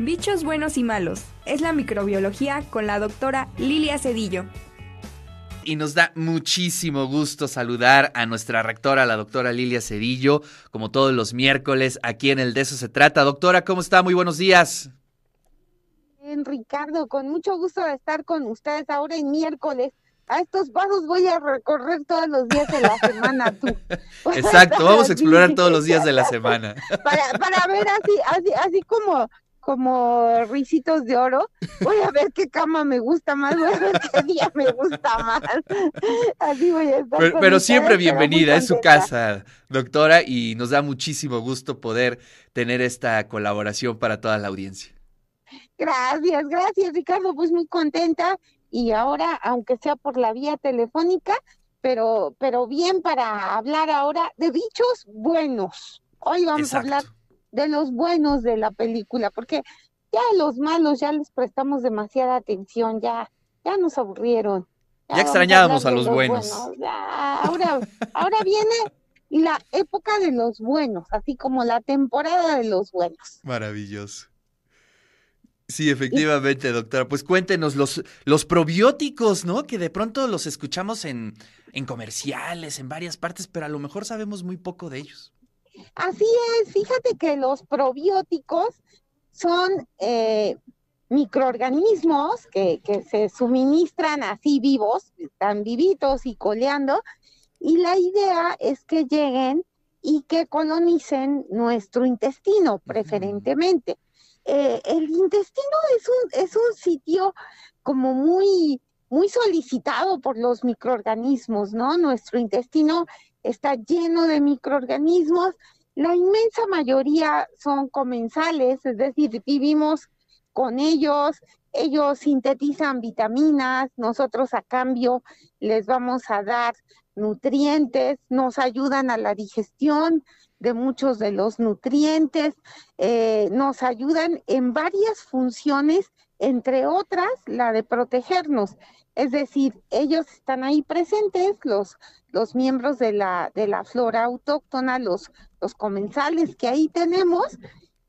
Bichos buenos y malos. Es la microbiología con la doctora Lilia Cedillo. Y nos da muchísimo gusto saludar a nuestra rectora, la doctora Lilia Cedillo, como todos los miércoles, aquí en el De eso se trata. Doctora, ¿cómo está? Muy buenos días. Bien, Ricardo, con mucho gusto de estar con ustedes ahora en miércoles a estos pasos voy a recorrer todos los días de la semana tú. Exacto, vamos a explorar todos los días de la semana. Para, para ver así, así, así como como risitos de oro. Voy a ver qué cama me gusta más, voy a ver qué día me gusta más. Así voy a estar. Pero, siempre bienvenida, es su casa, doctora, y nos da muchísimo gusto poder tener esta colaboración para toda la audiencia. Gracias, gracias, Ricardo, pues muy contenta. Y ahora, aunque sea por la vía telefónica, pero, pero bien para hablar ahora de bichos buenos. Hoy vamos a hablar de los buenos de la película, porque ya los malos ya les prestamos demasiada atención, ya, ya nos aburrieron. Ya, extrañábamos a, los, buenos. ahora, ahora viene la época de los buenos, así como la temporada de los buenos. Maravilloso. Sí, efectivamente, doctora. Pues cuéntenos los, los probióticos, ¿no? Que de pronto los escuchamos en, en comerciales, en varias partes, pero a lo mejor sabemos muy poco de ellos. Así es, fíjate que los probióticos son eh, microorganismos que, que, se suministran así vivos, están vivitos y coleando, y la idea es que lleguen y que colonicen nuestro intestino preferentemente. Eh, el intestino es un, es un sitio como muy, muy solicitado por los microorganismos, ¿no? Nuestro intestino está lleno de microorganismos. La inmensa mayoría son comensales, es decir, vivimos con ellos, ellos sintetizan vitaminas, nosotros a cambio les vamos a dar nutrientes, nos ayudan a la digestión de muchos de los nutrientes, eh, nos ayudan en varias funciones, entre otras la de protegernos. Es decir, ellos están ahí presentes, los, los miembros de la, de la flora autóctona, los, los comensales que ahí tenemos,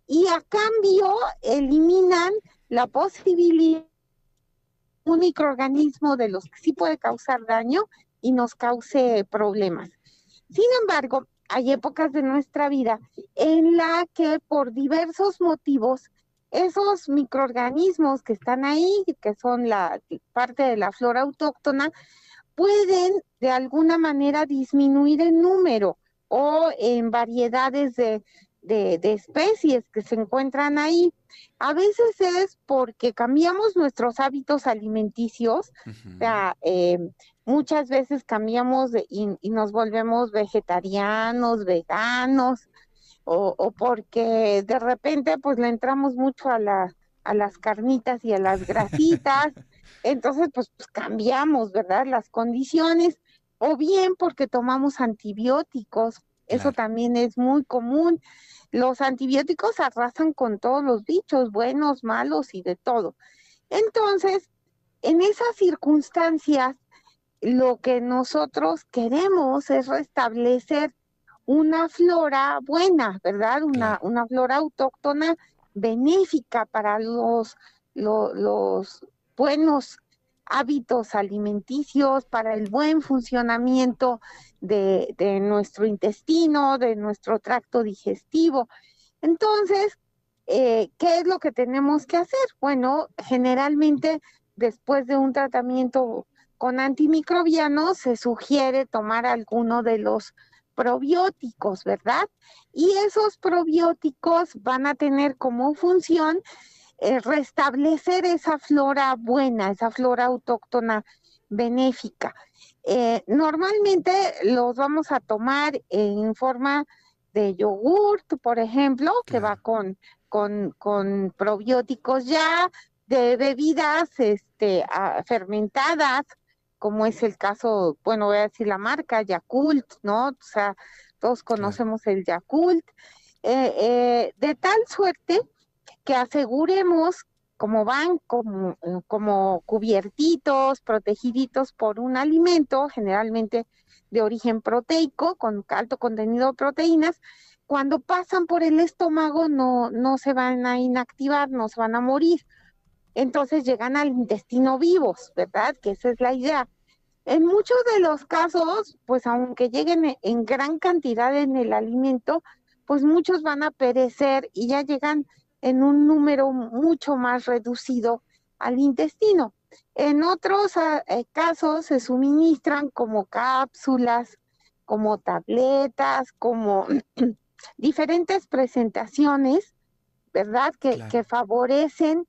y a cambio eliminan la posibilidad un microorganismo de los que sí puede causar daño y nos cause problemas. Sin embargo, hay épocas de nuestra vida en la que por diversos motivos esos microorganismos que están ahí, que son la parte de la flora autóctona, pueden de alguna manera disminuir en número o en variedades de, especies que se encuentran ahí. A veces es porque cambiamos nuestros hábitos alimenticios, o sea, eh, muchas veces cambiamos y, y, nos volvemos vegetarianos, veganos, o, porque de repente pues le entramos mucho a, la, a las carnitas y a las grasitas, entonces pues, pues, cambiamos, ¿verdad? Las condiciones, o bien porque tomamos antibióticos, eso también es muy común. Los antibióticos arrasan con todos los bichos, buenos, malos y de todo. Entonces, en esas circunstancias, lo que nosotros queremos es restablecer una flora buena, ¿verdad? Una, una flora autóctona benéfica para los, los, buenos hábitos alimenticios, para el buen funcionamiento de, de, nuestro intestino, de nuestro tracto digestivo. Entonces, eh, ¿qué es lo que tenemos que hacer? Bueno, generalmente después de un tratamiento con antimicrobianos se sugiere tomar alguno de los probióticos, ¿verdad? Y esos probióticos van a tener como función eh, restablecer esa flora buena, esa flora autóctona benéfica. Eh, normalmente los vamos a tomar en forma de yogurt, por ejemplo, que va con, con, con, probióticos ya, de bebidas este, fermentadas, como es el caso, bueno, voy a decir la marca, Yakult, ¿no? O sea, todos conocemos el Yakult, eh, eh, de tal suerte que aseguremos como van como, como cubiertitos, protegiditos por un alimento, generalmente de origen proteico, con alto contenido de proteínas, cuando pasan por el estómago no, no se van a inactivar, no se van a morir. Entonces llegan al intestino vivos, ¿verdad? Que esa es la idea. En muchos de los casos, pues aunque lleguen en gran cantidad en el alimento, pues muchos van a perecer y ya llegan en un número mucho más reducido al intestino. En otros ah, eh, casos se suministran como cápsulas, como tabletas, como diferentes presentaciones, ¿verdad? Que, que favorecen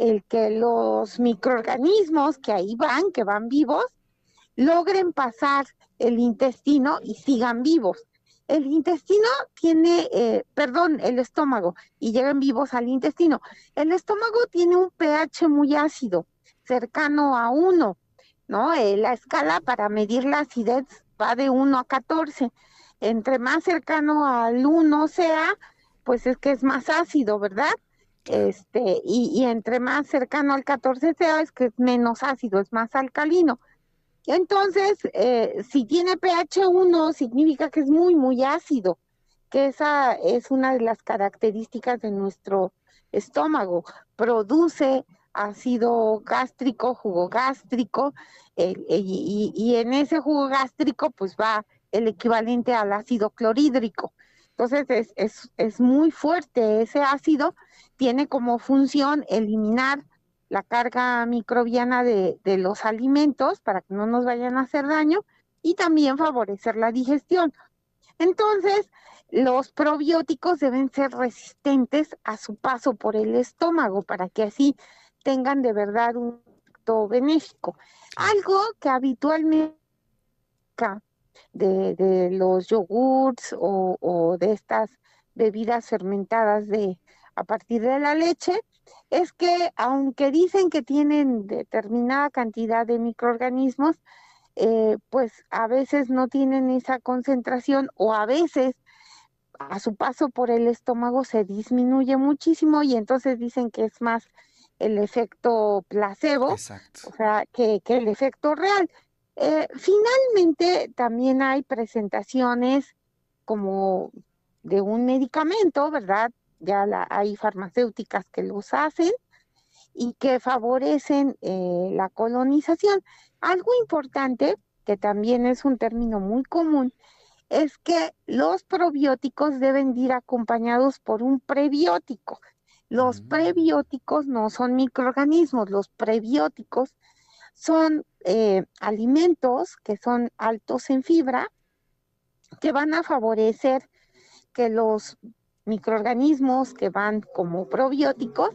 el que los microorganismos que ahí van, que van vivos, logren pasar el intestino y sigan vivos. El intestino tiene, eh, perdón, el estómago, y llegan vivos al intestino. El estómago tiene un pH muy ácido, cercano a 1, ¿no? Eh, la escala para medir la acidez va de 1 a 14. Entre más cercano al 1 sea, pues es que es más ácido, ¿verdad? Este, y, entre más cercano al 14 sea, es que es menos ácido, es más alcalino. Entonces, eh, si tiene pH 1, significa que es muy, muy ácido, que esa es una de las características de nuestro estómago. Produce ácido gástrico, jugo gástrico, eh, y, y, en ese jugo gástrico pues va el equivalente al ácido clorhídrico. Entonces es, es, es muy fuerte ese ácido, tiene como función eliminar la carga microbiana de, de, los alimentos para que no nos vayan a hacer daño y también favorecer la digestión. Entonces, los probióticos deben ser resistentes a su paso por el estómago para que así tengan de verdad un efecto benéfico. Algo que habitualmente de, de los yogurts o, o de estas bebidas fermentadas de a partir de la leche es que aunque dicen que tienen determinada cantidad de microorganismos, eh, pues a veces no tienen esa concentración o a veces a su paso por el estómago se disminuye muchísimo y entonces dicen que es más el efecto placebo, Exacto. o sea, que, que, el efecto real. Eh, finalmente, también hay presentaciones como de un medicamento, ¿verdad? ya la, hay farmacéuticas que los hacen y que favorecen eh, la colonización. Algo importante, que también es un término muy común, es que los probióticos deben ir acompañados por un prebiótico. Los mm. prebióticos no son microorganismos, los prebióticos son eh, alimentos que son altos en fibra, que van a favorecer que los microorganismos que van como probióticos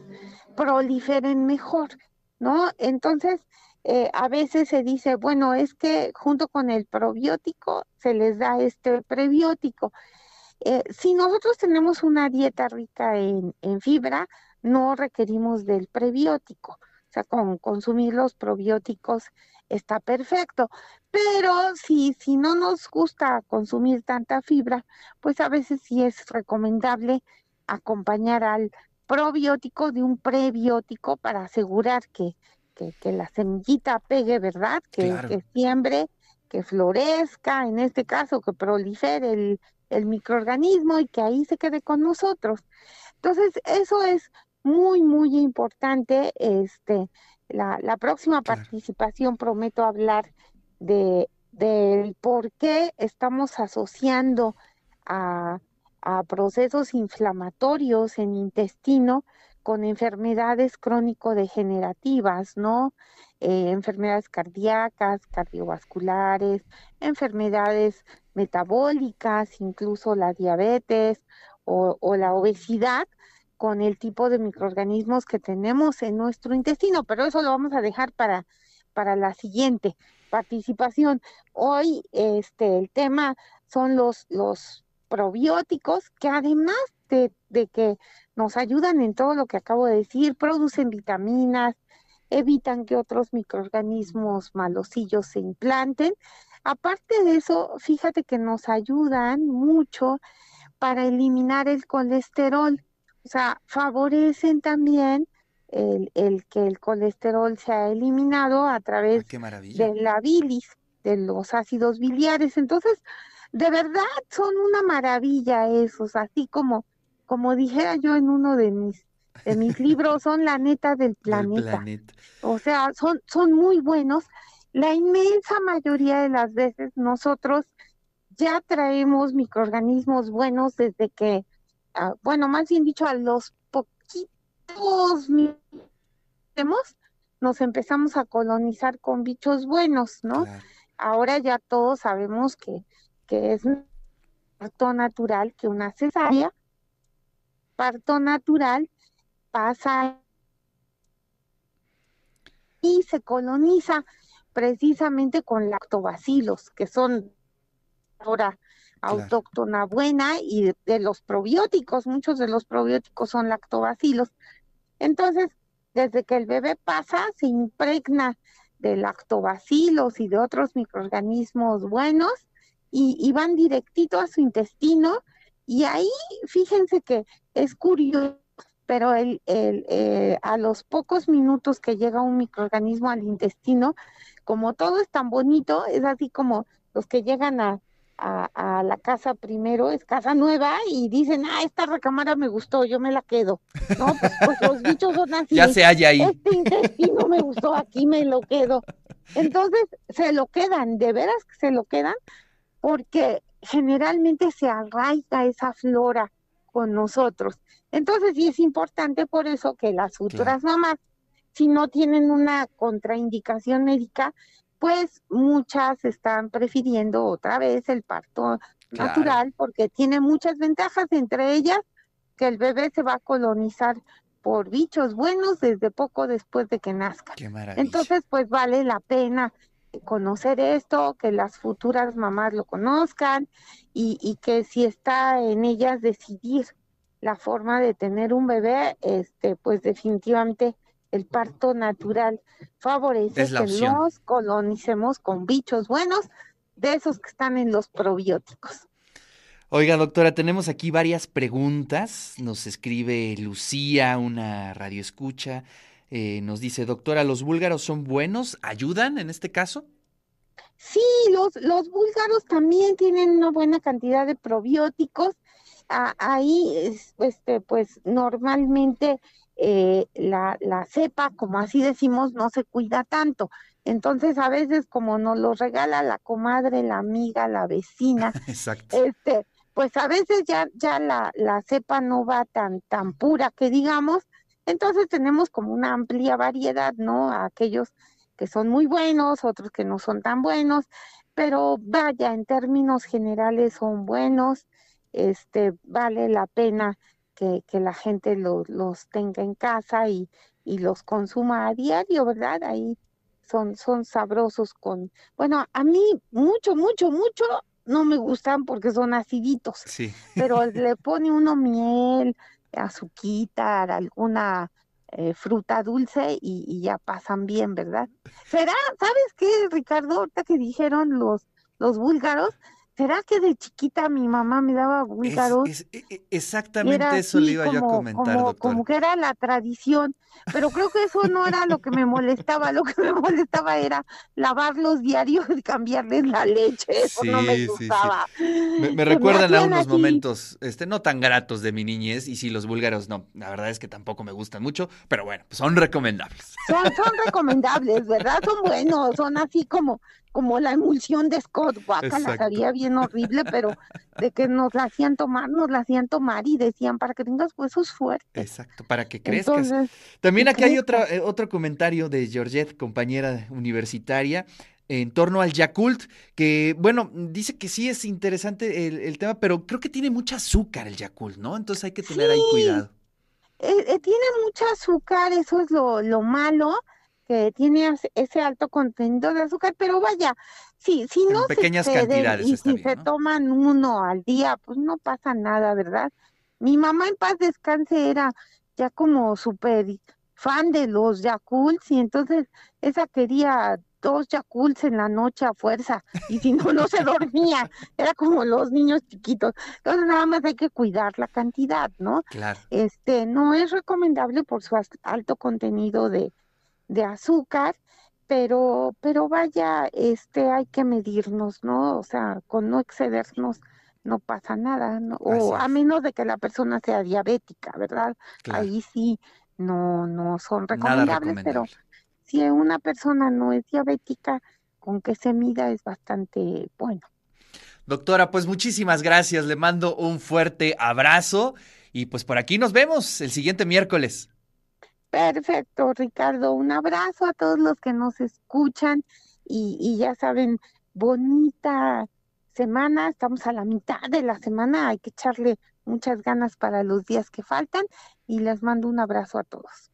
proliferen mejor, ¿no? Entonces, eh, a veces se dice, bueno, es que junto con el probiótico se les da este prebiótico. Eh, si nosotros tenemos una dieta rica en, en, fibra, no requerimos del prebiótico. O sea, con consumir los probióticos está perfecto. Pero si, si no nos gusta consumir tanta fibra, pues a veces sí es recomendable acompañar al probiótico de un prebiótico para asegurar que, que, que la semillita pegue, ¿verdad? Que, claro. que, siembre, que florezca, en este caso, que prolifere el, el microorganismo y que ahí se quede con nosotros. Entonces, eso es muy, muy importante. Este, la, la próxima claro. participación prometo hablar de del por qué estamos asociando a, a procesos inflamatorios en intestino con enfermedades crónico-degenerativas, ¿no? Eh, enfermedades cardíacas, cardiovasculares, enfermedades metabólicas, incluso la diabetes o, o, la obesidad, con el tipo de microorganismos que tenemos en nuestro intestino, pero eso lo vamos a dejar para, para la siguiente participación. Hoy este el tema son los, los probióticos que además de, de que nos ayudan en todo lo que acabo de decir, producen vitaminas, evitan que otros microorganismos malosillos se implanten. Aparte de eso, fíjate que nos ayudan mucho para eliminar el colesterol. O sea, favorecen también el, el que el colesterol se ha eliminado a través ah, de la bilis, de los ácidos biliares. Entonces, de verdad son una maravilla esos, así como, como dijera yo en uno de mis, de mis libros, son la neta del planeta. O sea, son, son muy buenos. La inmensa mayoría de las veces nosotros ya traemos microorganismos buenos desde que, bueno, más bien dicho, a los poquitos nos empezamos a colonizar con bichos buenos, ¿no? Ahora ya todos sabemos que, que es parto natural, que una cesárea, parto natural, pasa y se coloniza precisamente con lactobacilos, que son ahora autóctona buena y de, los probióticos, muchos de los probióticos son lactobacilos. Entonces, desde que el bebé pasa, se impregna de lactobacilos y de otros microorganismos buenos y, van directito a su intestino y ahí fíjense que es curioso, pero el, el, eh, a los pocos minutos que llega un microorganismo al intestino, como todo es tan bonito, es así como los que llegan a, a, la casa primero, es casa nueva, y dicen, ah, esta recámara me gustó, yo me la quedo. No, pues, pues los bichos son así. Ya se halla ahí. Este intestino me gustó, aquí me lo quedo. Entonces, se lo quedan, de veras que se lo quedan, porque generalmente se arraiga esa flora con nosotros. Entonces, sí es importante por eso que las futuras mamás, si no tienen una contraindicación médica, pues muchas están prefiriendo otra vez el parto natural porque tiene muchas ventajas, entre ellas que el bebé se va a colonizar por bichos buenos desde poco después de que nazca. Entonces, pues vale la pena conocer esto, que las futuras mamás lo conozcan y, y que si está en ellas decidir la forma de tener un bebé, este, pues definitivamente el parto natural favorece que nos colonicemos con bichos buenos, de esos que están en los probióticos. Oiga, doctora, tenemos aquí varias preguntas. Nos escribe Lucía, una radioescucha. Eh, nos dice, doctora, ¿los búlgaros son buenos? ¿Ayudan en este caso? Sí, los, los búlgaros también tienen una buena cantidad de probióticos. ahí, este, pues normalmente eh, la, la cepa, como así decimos, no se cuida tanto. Entonces, a veces, como nos lo regala la comadre, la amiga, la vecina, este, pues a veces ya, ya la, la cepa no va tan, tan pura que digamos, entonces tenemos como una amplia variedad, ¿no? Aquellos que son muy buenos, otros que no son tan buenos, pero vaya, en términos generales son buenos, este, vale la pena que, que la gente los tenga en casa y, y los consuma a diario, ¿verdad? Ahí son, son sabrosos con, bueno, a mí mucho, mucho, mucho no me gustan porque son aciditos, sí. pero le pone uno miel, azuquita, alguna eh, fruta dulce y, y, ya pasan bien, ¿verdad? ¿Será, sabes qué, Ricardo, ahorita que dijeron los, los búlgaros, ¿será que de chiquita mi mamá me daba búlgaros? E, e, exactamente eso le iba yo a comentar, como, Como que era la tradición, pero creo que eso no era lo que me molestaba, lo que me molestaba era lavarlos diarios y cambiarles la leche, eso no me gustaba. Me, recuerdan a unos momentos este, no tan gratos de mi niñez, y sí, los búlgaros no, la verdad es que tampoco me gustan mucho, pero bueno, pues son recomendables. Son, son recomendables, ¿verdad? Son buenos, son así como como la emulsión de Scott, guaca, la sabía bien horrible, pero de que nos la hacían tomar, nos la hacían tomar y decían para que tengas huesos fuertes. Exacto, para que crezcas. También aquí hay otra, eh, otro comentario de Georgette, compañera universitaria, en torno al Yakult, que bueno, dice que sí es interesante el, tema, pero creo que tiene mucha azúcar el Yakult, ¿no? Entonces hay que tener ahí cuidado. Eh, eh, tiene mucha azúcar, eso es lo, lo malo que tiene ese alto contenido de azúcar, pero vaya, sí, si no pequeñas cantidades y si se toman uno al día, pues no pasa nada, ¿verdad? Mi mamá en paz descanse era ya como súper fan de los Yakults y entonces esa quería dos Yakults en la noche a fuerza y si no, no se dormía. Era como los niños chiquitos. Entonces nada más hay que cuidar la cantidad, ¿no? Claro. Este, no es recomendable por su alto contenido de, de azúcar, pero, pero vaya, este, hay que medirnos, ¿no? O sea, con no excedernos no pasa nada, ¿no? O a menos de que la persona sea diabética, ¿verdad? Ahí sí no, no son recomendables, pero si una persona no es diabética, con que se mida es bastante bueno. Doctora, pues muchísimas gracias, le mando un fuerte abrazo y pues por aquí nos vemos el siguiente miércoles. Perfecto, Ricardo. Un abrazo a todos los que nos escuchan y, ya saben, bonita semana. Estamos a la mitad de la semana. Hay que echarle muchas ganas para los días que faltan y les mando un abrazo a todos.